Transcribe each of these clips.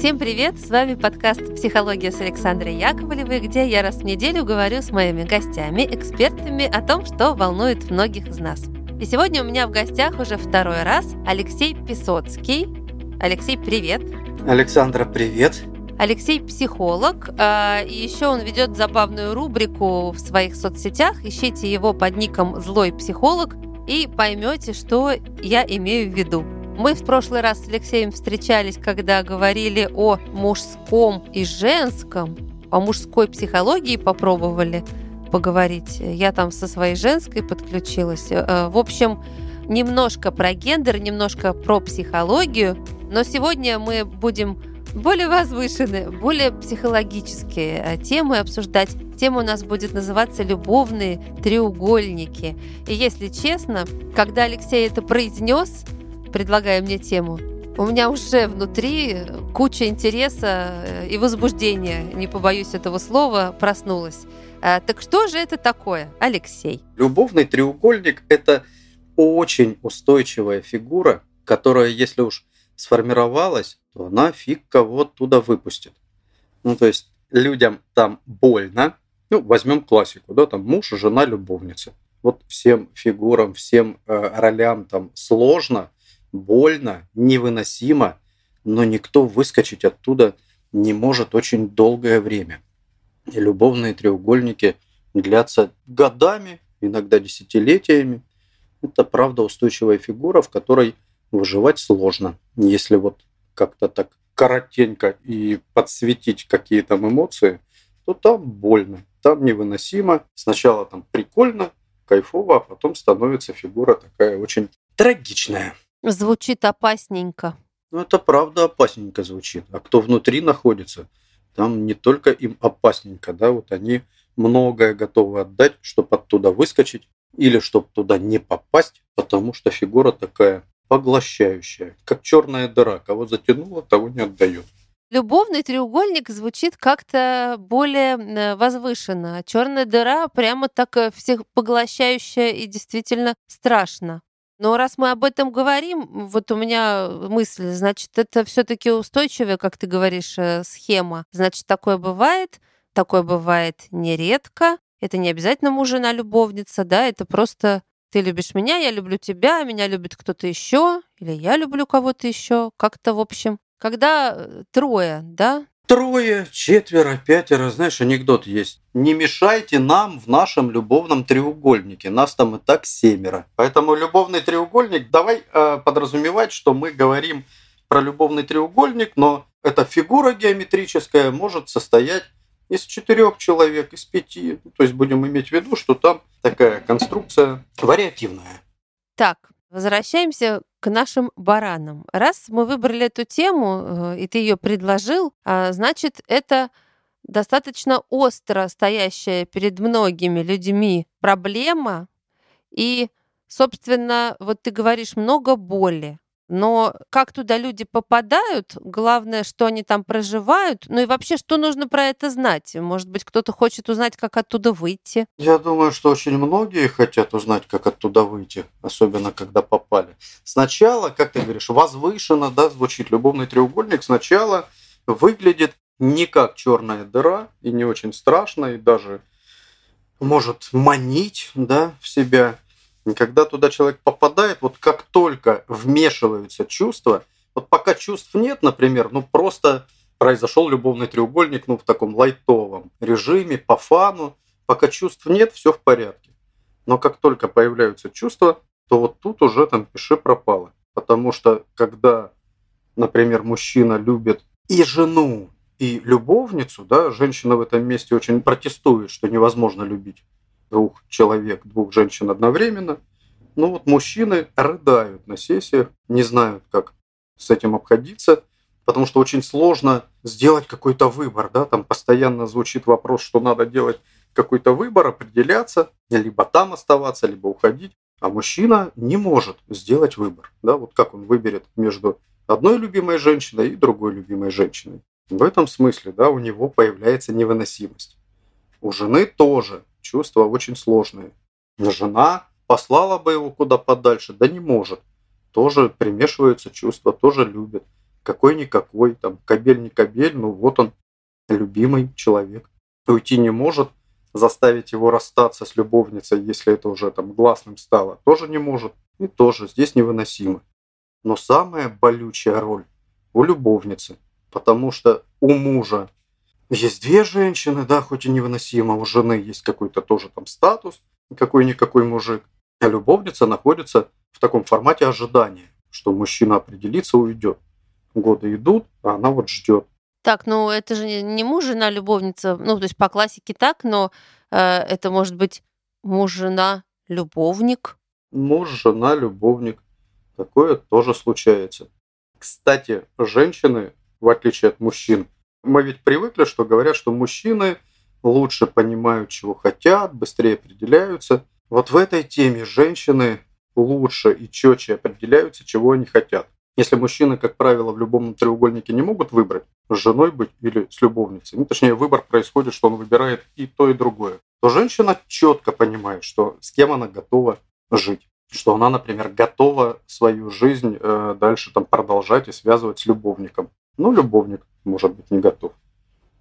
Всем привет! С вами подкаст «Психология» с Александрой Яковлевой, где я раз в неделю говорю с моими гостями, экспертами о том, что волнует многих из нас. И сегодня у меня в гостях уже второй раз Алексей Песоцкий. Алексей, привет! Александра, привет! Алексей психолог, а, и еще он ведет забавную рубрику в своих соцсетях. Ищите его под ником «Злой психолог» и поймете, что я имею в виду. Мы в прошлый раз с Алексеем встречались, когда говорили о мужском и женском, о мужской психологии попробовали поговорить. Я там со своей женской подключилась. Э, в общем, немножко про гендер, немножко про психологию. Но сегодня мы будем более возвышенные, более психологические э, темы обсуждать. Тема у нас будет называться «Любовные треугольники». И если честно, когда Алексей это произнес, предлагая мне тему, у меня уже внутри куча интереса э, и возбуждения, не побоюсь этого слова, проснулась. А, так что же это такое, Алексей? Любовный треугольник – это очень устойчивая фигура, которая, если уж сформировалась, то она фиг кого оттуда выпустит. Ну, то есть людям там больно. Ну, возьмем классику, да, там муж, жена, любовница. Вот всем фигурам, всем э, ролям там сложно, больно, невыносимо, но никто выскочить оттуда не может очень долгое время. И любовные треугольники длятся годами, иногда десятилетиями. Это правда устойчивая фигура, в которой выживать сложно. Если вот как-то так коротенько и подсветить какие там эмоции, то там больно, там невыносимо. Сначала там прикольно, кайфово, а потом становится фигура такая очень трагичная. Звучит опасненько. Ну, это правда опасненько звучит. А кто внутри находится, там не только им опасненько, да, вот они многое готовы отдать, чтобы оттуда выскочить или чтобы туда не попасть, потому что фигура такая поглощающая, как черная дыра. Кого затянуло, того не отдает. Любовный треугольник звучит как-то более э, возвышенно. Черная дыра прямо так э, всех поглощающая и действительно страшно. Но раз мы об этом говорим, вот у меня мысль, значит, это все-таки устойчивая, как ты говоришь, э, схема. Значит, такое бывает, такое бывает нередко. Это не обязательно муж, жена, любовница, да, это просто ты любишь меня, я люблю тебя, меня любит кто-то еще, или я люблю кого-то еще, как-то в общем. Когда э, трое, да, Трое, четверо, пятеро, знаешь, анекдот есть. Не мешайте нам в нашем любовном треугольнике. Нас там и так семеро. Поэтому любовный треугольник, давай э, подразумевать, что мы говорим про любовный треугольник, но эта фигура геометрическая может состоять из четырех человек, из пяти. То есть будем иметь в виду, что там такая конструкция вариативная. Так, Возвращаемся к нашим баранам. Раз мы выбрали эту тему, э, и ты ее предложил, а, значит, это достаточно остро стоящая перед многими людьми проблема. И, собственно, вот ты говоришь много боли. Но как туда люди попадают, главное, что они там проживают, ну и вообще, что нужно про это знать? Может быть, кто-то хочет узнать, как оттуда выйти? Я думаю, что очень многие хотят узнать, как оттуда выйти, особенно когда попали. Сначала, как ты говоришь, возвышенно, да, звучит любовный треугольник, сначала выглядит не как черная дыра и не очень страшно, и даже может манить да, в себя – когда туда человек попадает, вот как только вмешиваются чувства, вот пока чувств нет, например, ну просто произошел любовный треугольник, ну в таком лайтовом режиме, по фану, пока чувств нет, все в порядке. Но как только появляются чувства, то вот тут уже там пиши пропало. Потому что когда, например, мужчина любит и жену, и любовницу, да, женщина в этом месте очень протестует, что невозможно любить двух человек, двух женщин одновременно. Ну вот мужчины рыдают на сессиях, не знают, как с этим обходиться, потому что очень сложно сделать какой-то выбор, да, там постоянно звучит вопрос, что надо делать какой-то выбор, определяться, либо там оставаться, либо уходить, а мужчина не может сделать выбор, да, вот как он выберет между одной любимой женщиной и другой любимой женщиной. В этом смысле, да, у него появляется невыносимость. У жены тоже чувства очень сложные. Жена послала бы его куда подальше, да не может. Тоже примешиваются чувства, тоже любит. какой-никакой, там, кабель не кабель, ну вот он, любимый человек. Уйти не может, заставить его расстаться с любовницей, если это уже там гласным стало, тоже не может. И тоже здесь невыносимо. Но самая болючая роль у любовницы, потому что у мужа есть две женщины, да, хоть и невыносимо, у жены есть какой-то тоже там статус, какой-никакой мужик, а любовница находится в таком формате ожидания, что мужчина определится, уйдет. Годы идут, а она вот ждет. Так, ну это же не муж, жена, любовница. Ну, то есть по классике так, но э, это может быть муж, жена, любовник. Муж, жена, любовник. Такое тоже случается. Кстати, женщины, в отличие от мужчин, мы ведь привыкли, что говорят, что мужчины лучше понимают, чего хотят, быстрее определяются. Вот в этой теме женщины лучше и четче определяются, чего они хотят. Если мужчины, как правило, в любом треугольнике не могут выбрать, с женой быть или с любовницей, ну, точнее, выбор происходит, что он выбирает и то, и другое, то женщина четко понимает, что с кем она готова жить что она, например, готова свою жизнь э, дальше там продолжать и связывать с любовником. Но любовник, может быть, не готов.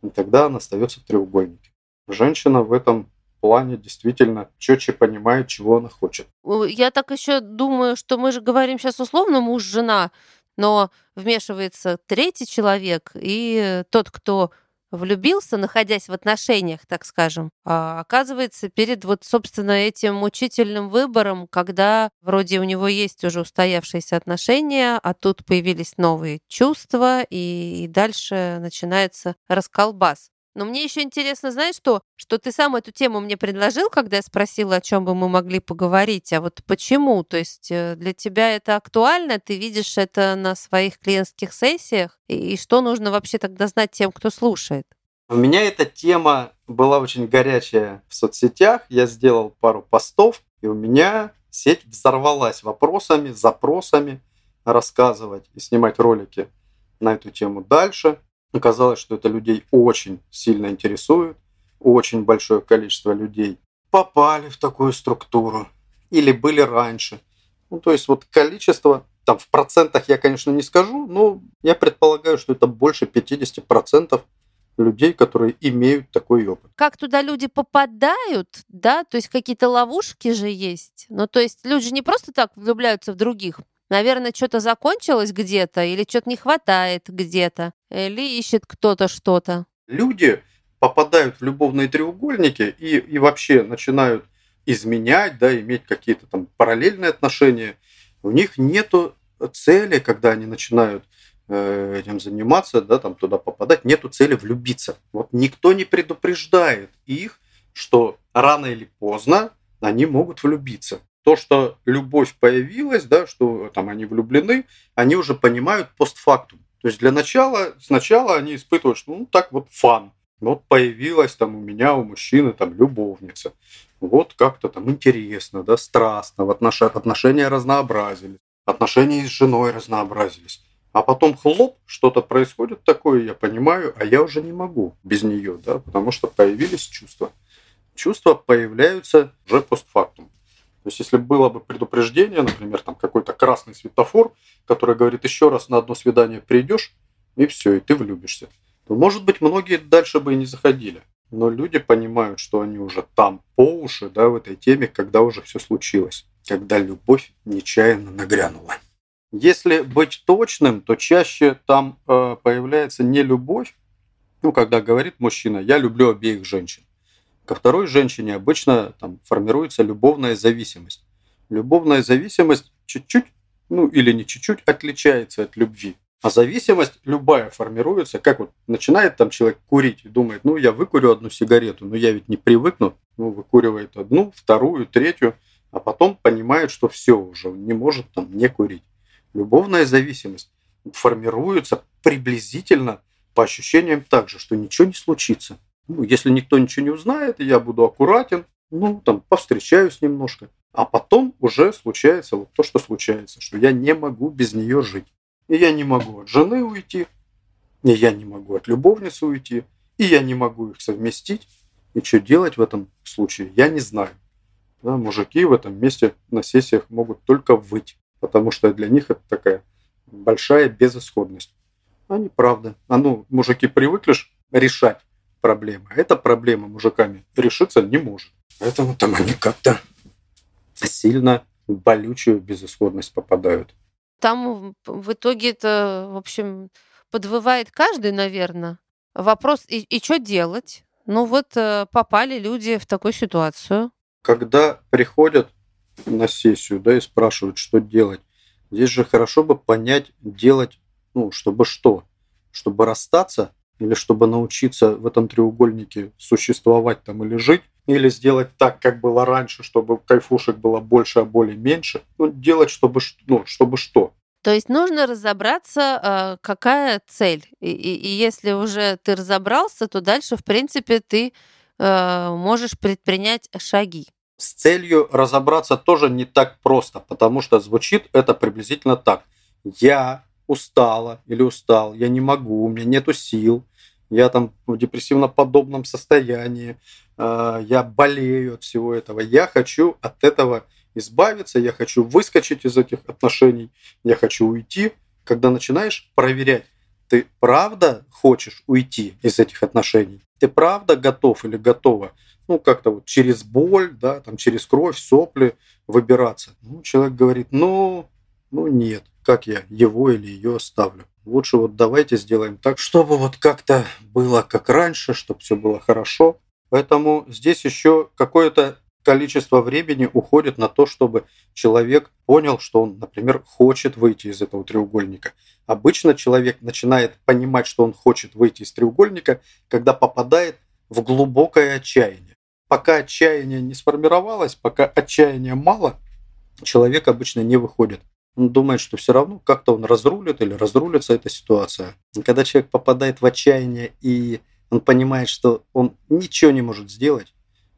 И тогда она остается в треугольнике. Женщина в этом плане действительно четче понимает, чего она хочет. Я так еще думаю, что мы же говорим сейчас условно муж-жена, но вмешивается третий человек, и тот, кто влюбился, находясь в отношениях, так скажем, а оказывается перед вот, собственно, этим мучительным выбором, когда вроде у него есть уже устоявшиеся отношения, а тут появились новые чувства, и, и дальше начинается расколбас. Но мне еще интересно, знаешь что? Что ты сам эту тему мне предложил, когда я спросила, о чем бы мы могли поговорить. А вот почему? То есть э, для тебя это актуально? Ты видишь это на своих клиентских сессиях? И что нужно вообще тогда знать тем, кто слушает? У меня эта тема была очень горячая в соцсетях. Я сделал пару постов, и у меня сеть взорвалась вопросами, запросами рассказывать и снимать ролики на эту тему дальше. Оказалось, что это людей очень сильно интересует. Очень большое количество людей попали в такую структуру или были раньше. Ну, то есть вот количество, там в процентах я, конечно, не скажу, но я предполагаю, что это больше 50% людей, которые имеют такой опыт. Как туда люди попадают, да, то есть какие-то ловушки же есть. Ну, то есть люди не просто так влюбляются в других, Наверное, что-то закончилось где-то или что-то не хватает где-то, или ищет кто-то что-то. Люди попадают в любовные треугольники и, и вообще начинают изменять, да, иметь какие-то там параллельные отношения. У них нету цели, когда они начинают э, этим заниматься, да, там туда попадать, нету цели влюбиться. Вот никто не предупреждает их, что рано или поздно они могут влюбиться то, что любовь появилась, да, что там они влюблены, они уже понимают постфактум. То есть для начала, сначала они испытывают, что ну так вот фан. Вот появилась там у меня, у мужчины там любовница. Вот как-то там интересно, да, страстно, в отнош... отношения разнообразились, отношения с женой разнообразились. А потом хлоп, что-то происходит такое, я понимаю, а я уже не могу без нее, да, потому что появились чувства. Чувства появляются уже постфактум. Есть, если было бы предупреждение, например, там какой-то красный светофор, который говорит, еще раз на одно свидание придешь, и все, и ты влюбишься, то, может быть, многие дальше бы и не заходили. Но люди понимают, что они уже там по уши, да, в этой теме, когда уже все случилось, когда любовь нечаянно нагрянула. Если быть точным, то чаще там э, появляется не любовь, ну, когда говорит мужчина, я люблю обеих женщин. Ко второй женщине обычно там, формируется любовная зависимость. Любовная зависимость чуть-чуть, ну или не чуть-чуть, отличается от любви. А зависимость любая формируется, как вот начинает там человек курить и думает, ну я выкурю одну сигарету, но я ведь не привыкну, ну выкуривает одну, вторую, третью, а потом понимает, что все уже, он не может там не курить. Любовная зависимость формируется приблизительно по ощущениям так же, что ничего не случится. Ну, если никто ничего не узнает, я буду аккуратен, ну, там, повстречаюсь немножко. А потом уже случается вот то, что случается, что я не могу без нее жить. И я не могу от жены уйти, и я не могу от любовницы уйти, и я не могу их совместить. И что делать в этом случае, я не знаю. Да, мужики в этом месте на сессиях могут только выть, потому что для них это такая большая безысходность. А неправда. А ну, мужики привыкли решать проблемы. А эта проблема мужиками решиться не может. Поэтому там они как-то сильно в болючую безысходность попадают. Там в итоге это, в общем, подвывает каждый, наверное. Вопрос, и, и что делать? Ну вот э, попали люди в такую ситуацию. Когда приходят на сессию, да, и спрашивают, что делать, здесь же хорошо бы понять, делать, ну, чтобы что? Чтобы расстаться или чтобы научиться в этом треугольнике существовать там или жить, или сделать так, как было раньше, чтобы кайфушек было больше, а боли меньше. Ну, делать, чтобы, ну, чтобы что? То есть нужно разобраться, а, какая цель. И, и, и если уже ты разобрался, то дальше, в принципе, ты э, можешь предпринять шаги. С целью разобраться тоже не так просто, потому что звучит это приблизительно так. Я устала или устал, я не могу, у меня нету сил, я там в депрессивно-подобном состоянии, э, я болею от всего этого, я хочу от этого избавиться, я хочу выскочить из этих отношений, я хочу уйти. Когда начинаешь проверять, ты правда хочешь уйти из этих отношений? Ты правда готов или готова? Ну, как-то вот через боль, да, там через кровь, сопли выбираться. Ну, человек говорит, ну, ну нет, как я его или ее оставлю? Лучше вот давайте сделаем так, чтобы вот как-то было как раньше, чтобы все было хорошо. Поэтому здесь еще какое-то количество времени уходит на то, чтобы человек понял, что он, например, хочет выйти из этого треугольника. Обычно человек начинает понимать, что он хочет выйти из треугольника, когда попадает в глубокое отчаяние. Пока отчаяние не сформировалось, пока отчаяния мало, человек обычно не выходит. Он думает, что все равно как-то он разрулит или разрулится эта ситуация. Когда человек попадает в отчаяние и он понимает, что он ничего не может сделать,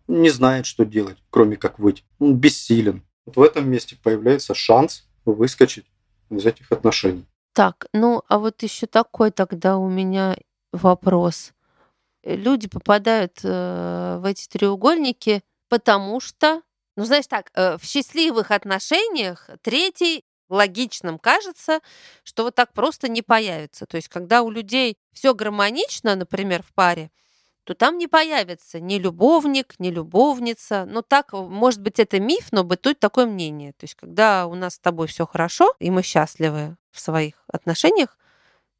не знает, что делать, кроме как выйти. Он бессилен. Вот в этом месте появляется шанс выскочить из этих отношений. Так, ну а вот еще такой тогда у меня вопрос. Люди попадают э, в эти треугольники, потому что, ну знаешь так, э, в счастливых отношениях третий логичным кажется, что вот так просто не появится. То есть, когда у людей все гармонично, например, в паре, то там не появится ни любовник, ни любовница. Ну так, может быть, это миф, но бытует такое мнение. То есть, когда у нас с тобой все хорошо, и мы счастливы в своих отношениях,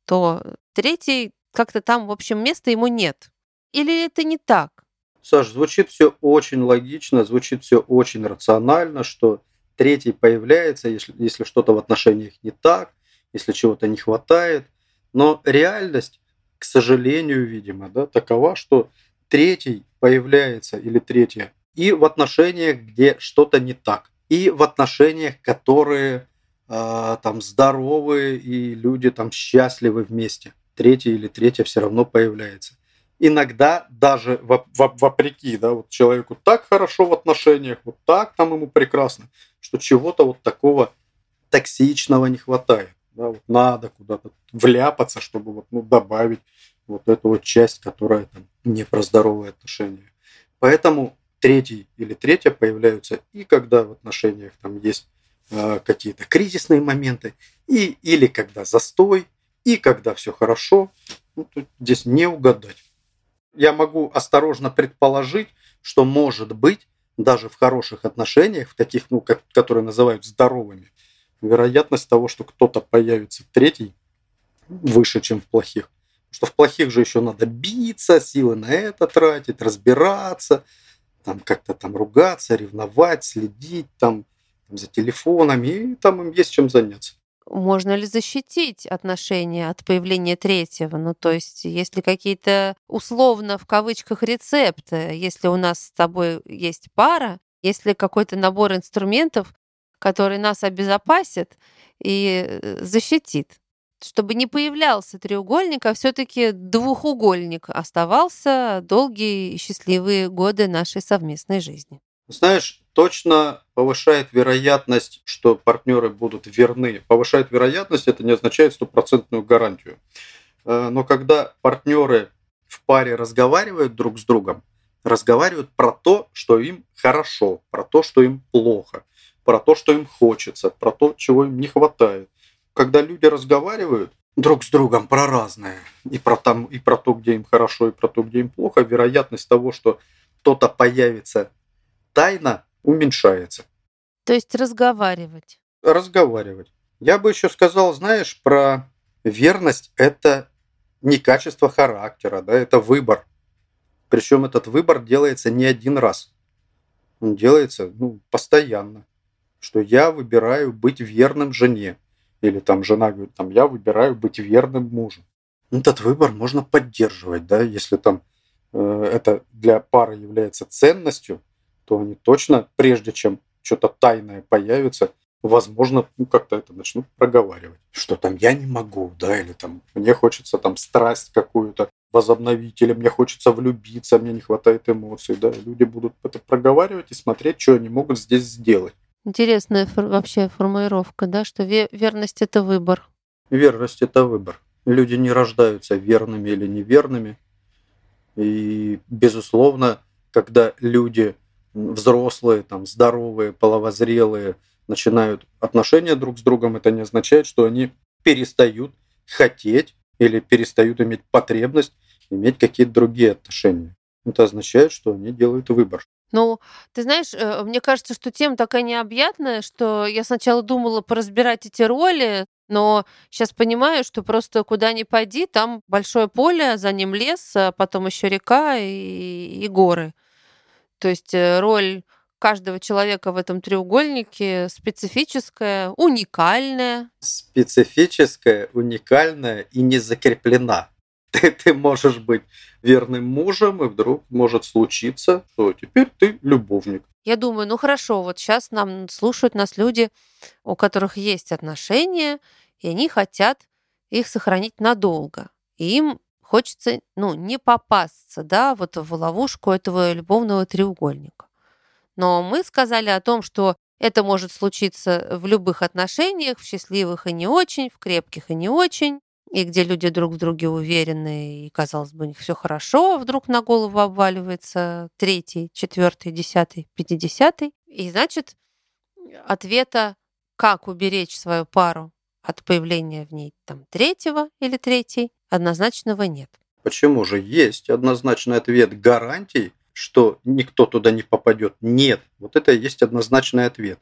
то третий как-то там, в общем, места ему нет. Или это не так? Саш, звучит все очень логично, звучит все очень рационально, что третий появляется, если, если что-то в отношениях не так, если чего-то не хватает. Но реальность к сожалению, видимо, да, такова, что третий появляется или третья и в отношениях, где что-то не так, и в отношениях, которые э, там здоровые и люди там счастливы вместе. Третий или третья все равно появляется. Иногда даже вопреки, да, вот человеку так хорошо в отношениях, вот так там ему прекрасно, что чего-то вот такого токсичного не хватает. Да, вот надо куда-то вляпаться, чтобы вот, ну, добавить вот эту вот часть, которая там не про здоровые отношения. Поэтому третий или третья появляются и когда в отношениях там есть э, какие-то кризисные моменты, и, или когда застой, и когда все хорошо. Ну, тут здесь не угадать. Я могу осторожно предположить, что может быть даже в хороших отношениях, в таких, ну, как, которые называют здоровыми, вероятность того, что кто-то появится третий, выше, чем в плохих. Потому что в плохих же еще надо биться, силы на это тратить, разбираться, там как-то там ругаться, ревновать, следить там, там за телефонами, и там им есть чем заняться. Можно ли защитить отношения от появления третьего? Ну, то есть, если какие-то условно в кавычках рецепты, если у нас с тобой есть пара, если какой-то набор инструментов, который нас обезопасит и э, защитит. Чтобы не появлялся треугольник, а все-таки двухугольник оставался долгие и счастливые годы нашей совместной жизни. Знаешь, точно повышает вероятность, что партнеры будут верны. Повышает вероятность, это не означает стопроцентную гарантию. Э, но когда партнеры в паре разговаривают друг с другом, разговаривают про то, что им хорошо, про то, что им плохо, про то, что им хочется, про то, чего им не хватает. Когда люди разговаривают, друг с другом про разное. И про, там, и про то, где им хорошо, и про то, где им плохо. Вероятность того, что кто-то появится тайно, уменьшается. То есть разговаривать. Разговаривать. Я бы еще сказал, знаешь, про верность – это не качество характера, да, это выбор. Причем этот выбор делается не один раз. Он делается ну, постоянно. Что я выбираю быть верным жене. Или там жена говорит, там, я выбираю быть верным мужем. Этот выбор можно поддерживать, да, если там э, это для пары является ценностью, то они точно, прежде чем что-то тайное появится, возможно, ну, как-то это начнут проговаривать. Что там я не могу, да, или там мне хочется там страсть какую-то возобновить, или мне хочется влюбиться, мне не хватает эмоций, да, люди будут это проговаривать и смотреть, что они могут здесь сделать. Интересная фор- вообще формулировка, да, что ве- верность это выбор. Верность это выбор. Люди не рождаются верными или неверными. И, безусловно, когда люди взрослые, там, здоровые, половозрелые, начинают отношения друг с другом, это не означает, что они перестают хотеть или перестают иметь потребность иметь какие-то другие отношения. Это означает, что они делают выбор. Ну, ты знаешь, э, мне кажется, что тема такая необъятная, что я сначала думала поразбирать эти роли, но сейчас понимаю, что просто куда ни пойди, там большое поле, за ним лес, а потом еще река и, и горы. То есть э, роль каждого человека в этом треугольнике специфическая, уникальная. Специфическая, уникальная и не закреплена. Ты, ты можешь быть верным мужем, и вдруг может случиться, что теперь ты любовник. Я думаю, ну хорошо, вот сейчас нам слушают нас люди, у которых есть отношения, и они хотят их сохранить надолго. И им хочется, ну, не попасться, да, вот в ловушку этого любовного треугольника. Но мы сказали о том, что это может случиться в любых отношениях, в счастливых и не очень, в крепких и не очень, и где люди друг в друге уверены, и, казалось бы, у них все хорошо, вдруг на голову обваливается третий, четвертый, десятый, пятидесятый. И, значит, ответа, как уберечь свою пару от появления в ней там третьего или третьей, однозначного нет. Почему же есть однозначный ответ гарантий, что никто туда не попадет? Нет. Вот это и есть однозначный ответ.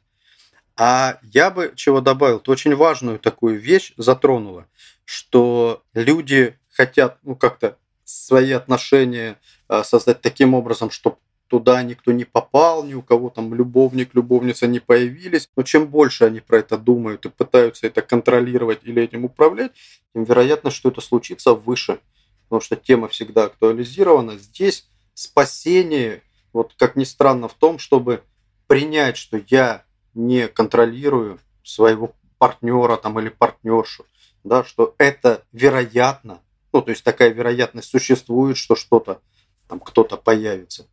А я бы чего добавил, то очень важную такую вещь затронула, что люди хотят ну, как-то свои отношения а, создать таким образом, чтобы туда никто не попал, ни у кого там любовник, любовница не появились. Но чем больше они про это думают и пытаются это контролировать или этим управлять, тем вероятно, что это случится выше. Потому что тема всегда актуализирована. Здесь спасение, вот как ни странно, в том, чтобы принять, что я не контролирую своего партнера там, или партнершу, да, что это вероятно, ну, то есть такая вероятность существует, что что-то, там, кто-то появится.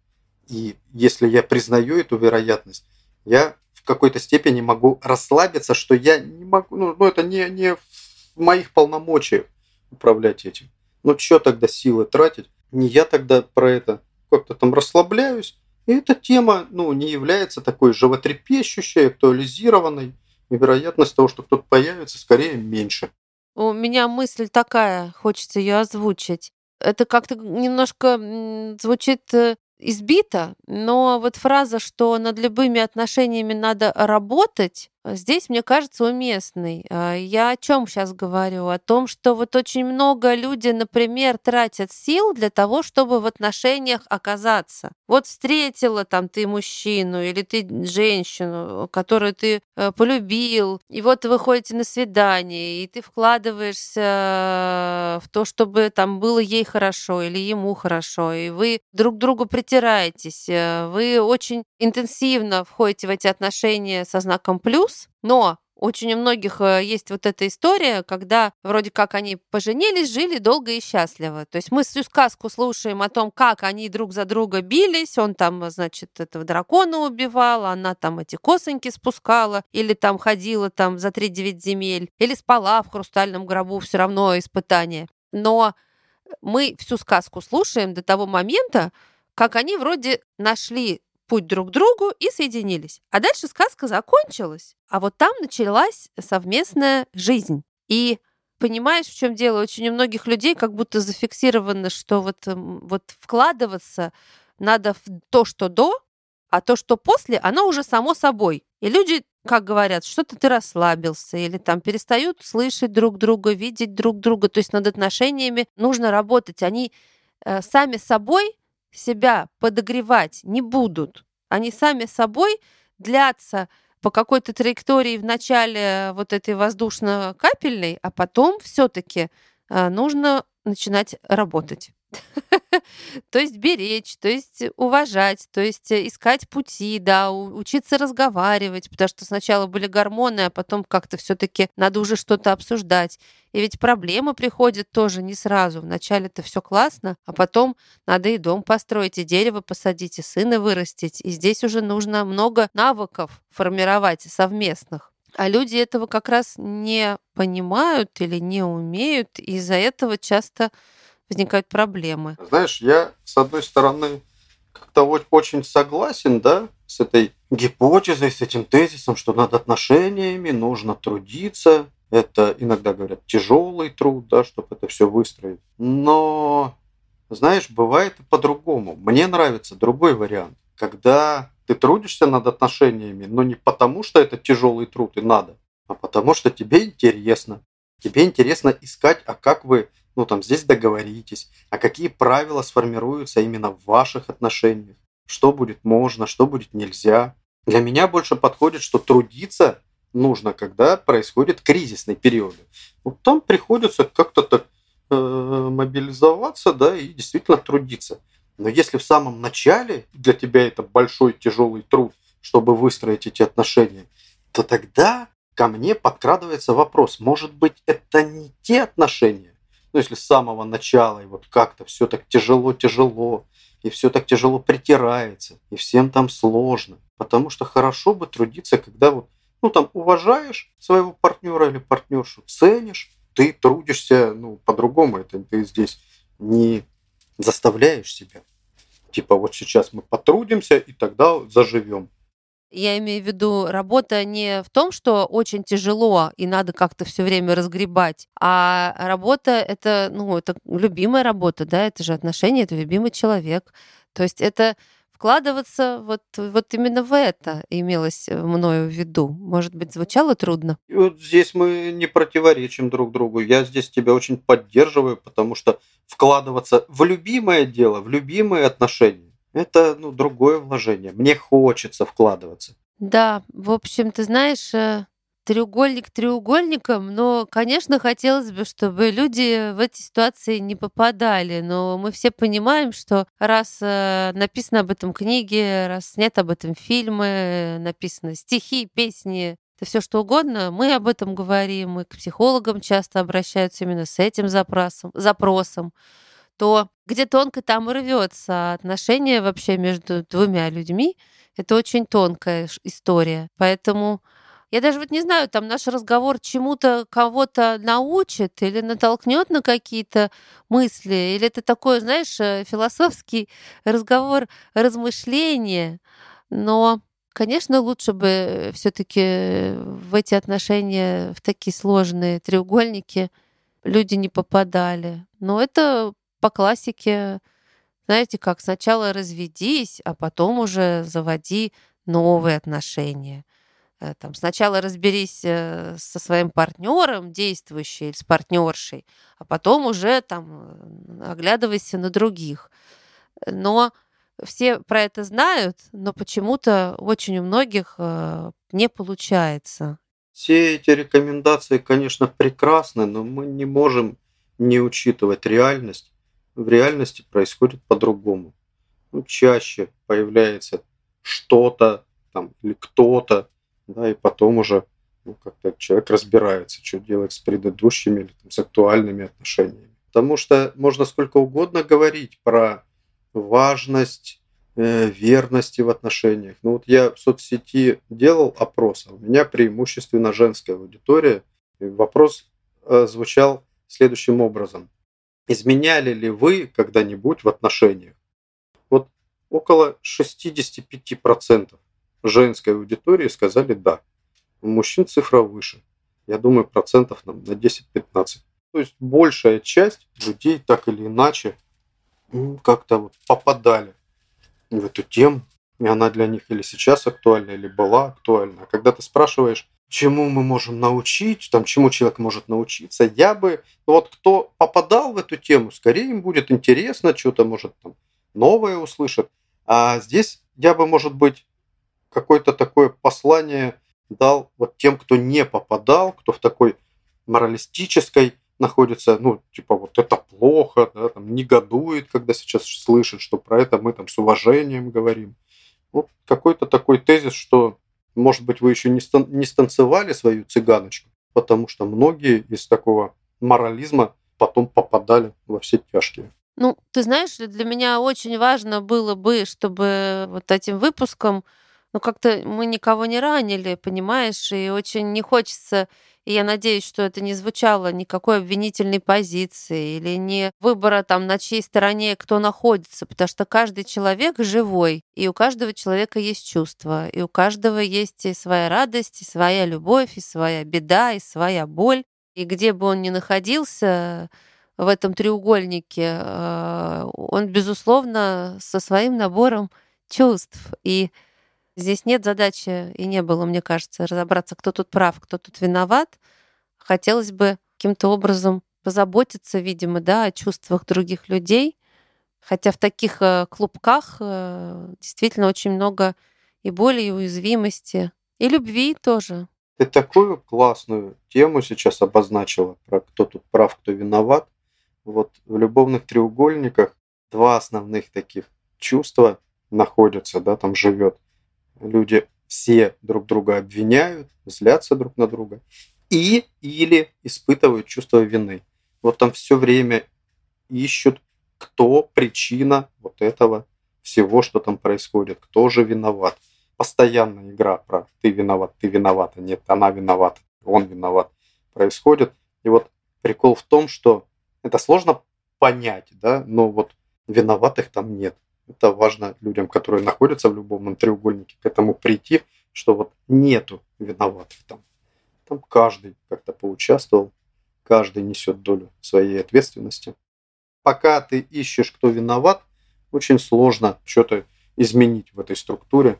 И если я признаю эту вероятность, я в какой-то степени могу расслабиться, что я не могу, ну, ну это не, не в моих полномочиях управлять этим. Ну, что тогда силы тратить? Не я тогда про это как-то там расслабляюсь, и эта тема ну, не является такой животрепещущей, актуализированной, и вероятность того, что кто-то появится, скорее меньше. У меня мысль такая, хочется ее озвучить. Это как-то немножко звучит избито, но вот фраза, что над любыми отношениями надо работать, здесь, мне кажется, уместный. А, я о чем сейчас говорю? О том, что вот очень много люди, например, тратят сил для того, чтобы в отношениях оказаться. Вот встретила там ты мужчину или ты женщину, которую ты э, полюбил, и вот вы ходите на свидание, и ты вкладываешься в то, чтобы там было ей хорошо или ему хорошо, и вы друг другу притираетесь, э, вы очень интенсивно входите в эти отношения со знаком плюс, но очень у многих э, есть вот эта история, когда вроде как они поженились, жили долго и счастливо. То есть мы всю сказку слушаем о том, как они друг за друга бились, он там, значит, этого дракона убивал, она там эти косоньки спускала, или там ходила там за три девять земель, или спала в хрустальном гробу, все равно испытание. Но мы всю сказку слушаем до того момента, как они вроде нашли путь друг к другу и соединились. А дальше сказка закончилась. А вот там началась совместная жизнь. И понимаешь, в чем дело? Очень у многих людей как будто зафиксировано, что вот, вот вкладываться надо в то, что до, а то, что после, оно уже само собой. И люди, как говорят, что-то ты расслабился, или там перестают слышать друг друга, видеть друг друга. То есть над отношениями нужно работать. Они э, сами собой себя подогревать не будут. Они сами собой длятся по какой-то траектории в начале вот этой воздушно-капельной, а потом все-таки э, нужно начинать работать. То есть беречь, то есть уважать, то есть э, искать пути, да, учиться разговаривать, потому что сначала были гормоны, а потом как-то все-таки надо уже что-то обсуждать. И ведь проблемы приходят тоже не сразу. Вначале это все классно, а потом надо и дом построить, и дерево посадить, и сына вырастить. И здесь уже нужно много навыков формировать совместных. А люди этого как раз не понимают или не умеют, и из-за этого часто возникают проблемы. Знаешь, я, с одной стороны, как-то очень согласен, да, с этой гипотезой, с этим тезисом, что над отношениями нужно трудиться. Это иногда говорят тяжелый труд, да, чтобы это все выстроить. Но, знаешь, бывает и по-другому. Мне нравится другой вариант, когда ты трудишься над отношениями, но не потому, что это тяжелый труд и надо, а потому что тебе интересно. Тебе интересно искать, а как вы ну там здесь договоритесь, а какие правила сформируются именно в ваших отношениях, что будет можно, что будет нельзя. Для меня больше подходит, что трудиться нужно, когда происходит кризисный период. Вот там приходится как-то так э, мобилизоваться, да, и действительно трудиться. Но если в самом начале для тебя это большой тяжелый труд, чтобы выстроить эти отношения, то тогда ко мне подкрадывается вопрос, может быть, это не те отношения, ну, если с самого начала, и вот как-то все так тяжело-тяжело, и все так тяжело притирается, и всем там сложно. Потому что хорошо бы трудиться, когда вот, ну, там, уважаешь своего партнера или партнершу, ценишь, ты трудишься, ну, по-другому, это ты здесь не заставляешь себя. Типа вот сейчас мы потрудимся, и тогда заживем. Я имею в виду, работа не в том, что очень тяжело и надо как-то все время разгребать, а работа это, ну, это любимая работа, да, это же отношения, это любимый человек. То есть это вкладываться вот, вот именно в это имелось мною в виду. Может быть, звучало трудно? И вот здесь мы не противоречим друг другу. Я здесь тебя очень поддерживаю, потому что вкладываться в любимое дело, в любимые отношения, это ну, другое вложение. Мне хочется вкладываться. Да, в общем, ты знаешь, э, треугольник треугольником, но, конечно, хотелось бы, чтобы люди в эти ситуации не попадали. Но мы все понимаем, что раз э, написано об этом книги, раз снят об этом фильмы, написаны стихи, песни, это все что угодно, мы об этом говорим, и к психологам часто обращаются именно с этим запросом. запросом то где тонко там рвется отношения вообще между двумя людьми. Это очень тонкая история. Поэтому я даже вот не знаю, там наш разговор чему-то кого-то научит или натолкнет на какие-то мысли, или это такой, знаешь, э, философский разговор, размышления. Но, конечно, лучше бы все-таки в эти отношения, в такие сложные треугольники люди не попадали. Но это по классике, знаете, как сначала разведись, а потом уже заводи новые отношения. Э, там, сначала разберись э, со своим партнером, действующей, с партнершей, а потом уже там э, оглядывайся на других. Но все про это знают, но почему-то очень у многих не получается. Все эти рекомендации, конечно, прекрасны, но мы не можем не учитывать реальность в реальности происходит по-другому. Ну, чаще появляется что-то там, или кто-то, да, и потом уже ну, как-то человек разбирается, что делать с предыдущими или там, с актуальными отношениями. Потому что можно сколько угодно говорить про важность э, верности в отношениях. Ну вот я в соцсети делал опрос, а у меня преимущественно женская аудитория. И вопрос э, звучал следующим образом. Изменяли ли вы когда-нибудь в отношениях? Вот около 65% женской аудитории сказали «да». У мужчин цифра выше. Я думаю, процентов на 10-15. То есть большая часть людей так или иначе ну, как-то вот попадали в эту тему, и она для них или сейчас актуальна, или была актуальна. А когда ты спрашиваешь, чему мы можем научить, там, чему человек может научиться, я бы, ну, вот кто попадал в эту тему, скорее им будет интересно, что-то, может, там, новое услышат. А здесь я бы, может быть, какое-то такое послание дал вот тем, кто не попадал, кто в такой моралистической находится, ну, типа, вот это плохо, да, там, негодует, когда сейчас слышит, что про это мы там с уважением говорим. Вот какой-то такой тезис, что, может быть, вы еще не, стан- не станцевали свою цыганочку, потому что многие из такого морализма потом попадали во все тяжкие. Ну, ты знаешь, для меня очень важно было бы, чтобы вот этим выпуском, ну, как-то мы никого не ранили, понимаешь, и очень не хочется и я надеюсь, что это не звучало никакой обвинительной позиции или не выбора там, на чьей стороне кто находится, потому что каждый человек живой, и у каждого человека есть чувства, и у каждого есть и своя радость, и своя любовь, и своя беда, и своя боль. И где бы он ни находился в этом треугольнике, э, он, безусловно, со своим набором чувств. И Здесь нет задачи, и не было, мне кажется, разобраться, кто тут прав, кто тут виноват. Хотелось бы каким-то образом позаботиться, видимо, да, о чувствах других людей. Хотя в таких э, клубках э, действительно очень много и боли, и уязвимости, и любви тоже. Ты такую классную тему сейчас обозначила, про кто тут прав, кто виноват. Вот в любовных треугольниках два основных таких чувства находятся, да, там живет люди все друг друга обвиняют, злятся друг на друга, и или испытывают чувство вины. Вот там все время ищут, кто причина вот этого всего, что там происходит, кто же виноват. Постоянная игра про ты виноват, ты виновата, нет, она виновата, он виноват происходит. И вот прикол в том, что это сложно понять, да, но вот виноватых там нет. Это важно людям, которые находятся в любовном треугольнике, к этому прийти, что вот нету виноватых там. Там каждый как-то поучаствовал, каждый несет долю своей ответственности. Пока ты ищешь, кто виноват, очень сложно что-то изменить в этой структуре,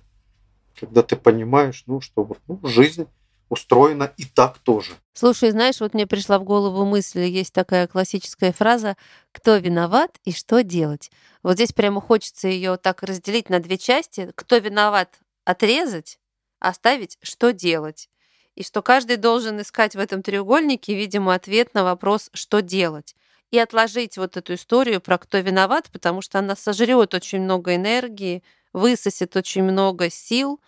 когда ты понимаешь, ну, что вот, ну, жизнь устроена и так тоже. Слушай, знаешь, вот мне пришла в голову мысль, есть такая классическая фраза «Кто виноват и что делать?». Вот здесь прямо хочется ее так разделить на две части. Кто виноват отрезать, оставить что делать. И что каждый должен искать в этом треугольнике, видимо, ответ на вопрос «что делать?». И отложить вот эту историю про кто виноват, потому что она сожрет очень много энергии, высосет очень много сил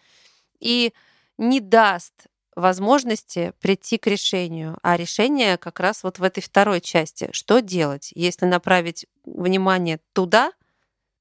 и не даст возможности прийти к решению. А решение как раз вот в этой второй части. Что делать, если направить внимание туда,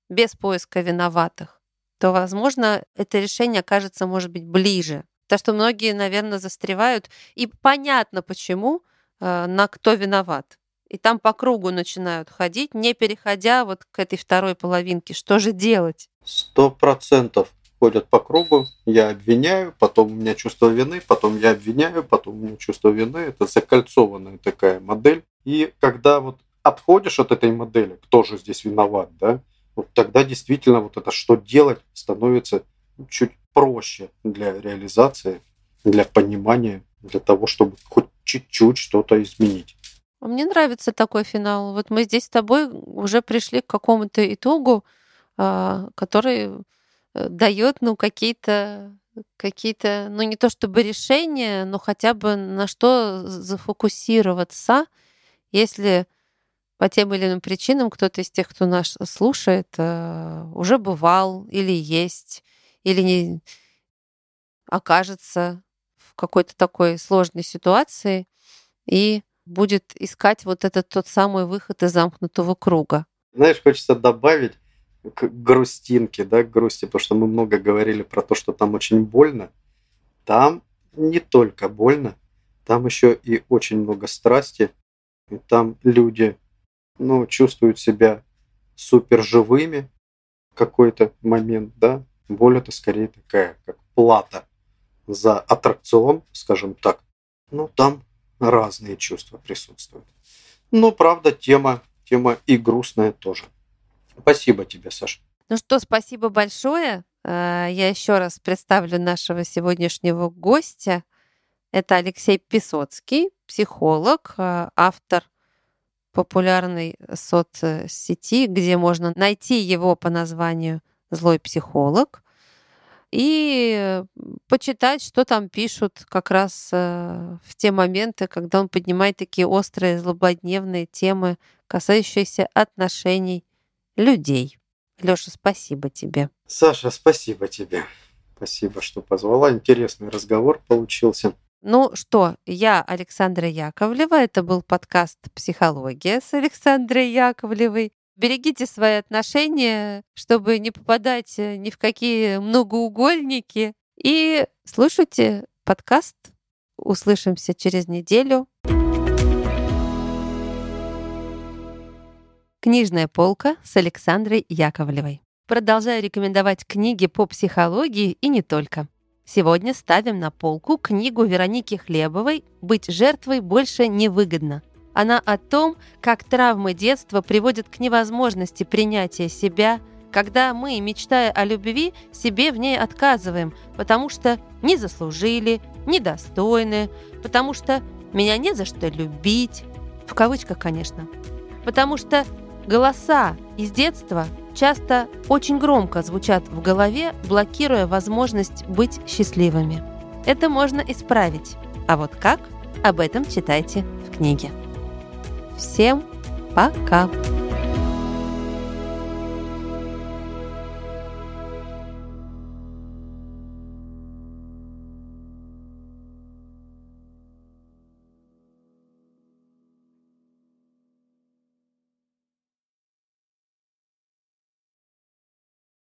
без поиска виноватых, то, возможно, это решение окажется, может быть, ближе. Потому что многие, наверное, застревают. И понятно, почему, э, на кто виноват. И там по кругу начинают ходить, не переходя вот к этой второй половинке. Что же делать? Сто процентов ходят по кругу, я обвиняю, потом у меня чувство вины, потом я обвиняю, потом у меня чувство вины. Это закольцованная такая модель. И когда вот отходишь от этой модели, кто же здесь виноват, да, вот тогда действительно вот это что делать становится чуть проще для реализации, для понимания, для того, чтобы хоть чуть-чуть что-то изменить. А мне нравится такой финал. Вот мы здесь с тобой уже пришли к какому-то итогу, а, который дает, ну, какие-то какие-то, ну, не то чтобы решения, но хотя бы на что зафокусироваться, если по тем или иным причинам кто-то из тех, кто нас слушает, э, уже бывал или есть, или не окажется в какой-то такой сложной ситуации и будет искать вот этот тот самый выход из замкнутого круга. Знаешь, хочется добавить, к грустинке, да, к грусти, потому что мы много говорили про то, что там очень больно. Там не только больно, там еще и очень много страсти. И там люди, ну, чувствуют себя супер живыми в какой-то момент, да. Боль это скорее такая, как плата за аттракцион, скажем так. Ну, там разные чувства присутствуют. Но, правда, тема, тема и грустная тоже. Спасибо тебе, Саша. Ну что, спасибо большое. Э, я еще раз представлю нашего сегодняшнего гостя. Это Алексей Песоцкий, психолог, э, автор популярной соцсети, где можно найти его по названию «Злой психолог» и почитать, что там пишут как раз э, в те моменты, когда он поднимает такие острые, злободневные темы, касающиеся отношений людей. Лёша, спасибо тебе. Саша, спасибо тебе. Спасибо, что позвала. Интересный разговор получился. Ну что, я Александра Яковлева. Это был подкаст «Психология» с Александрой Яковлевой. Берегите свои отношения, чтобы не попадать э, ни в какие многоугольники. И слушайте подкаст. Услышимся через неделю. Книжная полка с Александрой Яковлевой. Продолжаю рекомендовать книги по психологии и не только. Сегодня ставим на полку книгу Вероники Хлебовой «Быть жертвой больше невыгодно». Она о том, как травмы детства приводят к невозможности принятия себя, когда мы, мечтая о любви, себе в ней отказываем, потому что не заслужили, недостойны, потому что меня не за что любить, в кавычках, конечно, потому что голоса из детства часто очень громко звучат в голове, блокируя возможность быть счастливыми. Это можно исправить. А вот как? Об этом читайте в книге. Всем пока!